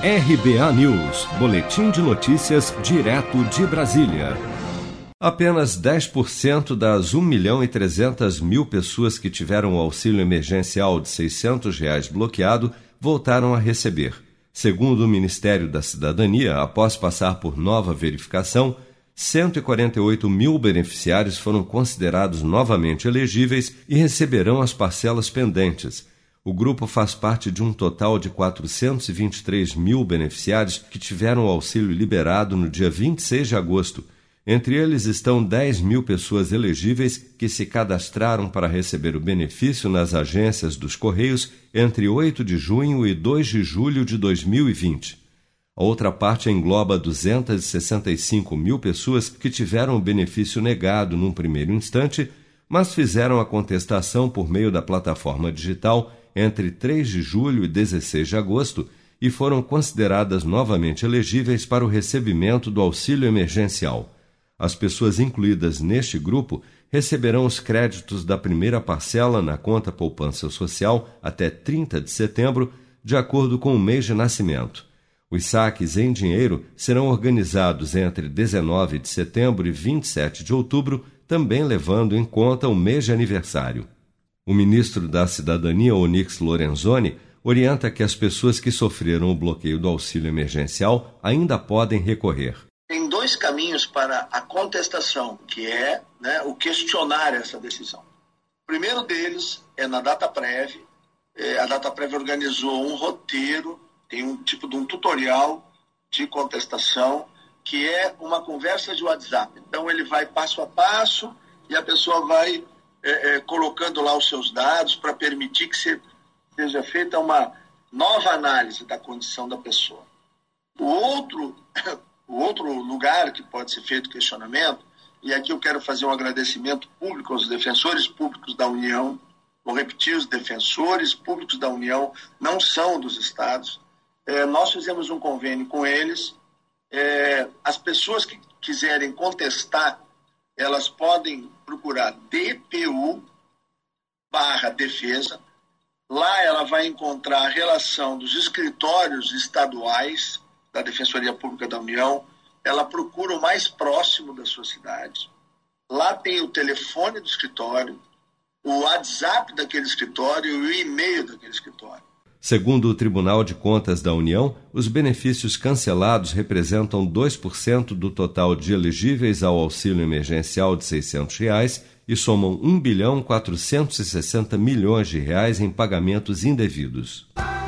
RBA News, Boletim de Notícias, direto de Brasília. Apenas 10% das 1 milhão e 300 mil pessoas que tiveram o auxílio emergencial de 600 reais bloqueado voltaram a receber. Segundo o Ministério da Cidadania, após passar por nova verificação, 148 mil beneficiários foram considerados novamente elegíveis e receberão as parcelas pendentes o grupo faz parte de um total de 423 mil beneficiários que tiveram o auxílio liberado no dia 26 de agosto. Entre eles estão 10 mil pessoas elegíveis que se cadastraram para receber o benefício nas agências dos Correios entre 8 de junho e 2 de julho de 2020. A outra parte engloba 265 mil pessoas que tiveram o benefício negado num primeiro instante, mas fizeram a contestação por meio da plataforma digital entre 3 de julho e 16 de agosto e foram consideradas novamente elegíveis para o recebimento do auxílio emergencial. As pessoas incluídas neste grupo receberão os créditos da primeira parcela na conta poupança social até 30 de setembro, de acordo com o mês de nascimento. Os saques em dinheiro serão organizados entre 19 de setembro e 27 de outubro, também levando em conta o mês de aniversário. O ministro da Cidadania, Onix Lorenzoni, orienta que as pessoas que sofreram o bloqueio do auxílio emergencial ainda podem recorrer. Tem dois caminhos para a contestação, que é né, o questionar essa decisão. O primeiro deles é na data prévia. É, a data prévia organizou um roteiro, tem um tipo de um tutorial de contestação, que é uma conversa de WhatsApp. Então ele vai passo a passo e a pessoa vai é, é, colocando lá os seus dados para permitir que seja feita uma nova análise da condição da pessoa. O outro, o outro lugar que pode ser feito questionamento, e aqui eu quero fazer um agradecimento público aos defensores públicos da União, vou repetir, os defensores públicos da União não são dos estados. É, nós fizemos um convênio com eles. É, as pessoas que quiserem contestar elas podem procurar DPU barra defesa. Lá ela vai encontrar a relação dos escritórios estaduais da Defensoria Pública da União. Ela procura o mais próximo da sua cidade. Lá tem o telefone do escritório, o WhatsApp daquele escritório e o e-mail daquele escritório. Segundo o Tribunal de Contas da União, os benefícios cancelados representam 2% do total de elegíveis ao auxílio emergencial de 600 reais e somam 1 bilhão 460 milhões de reais em pagamentos indevidos.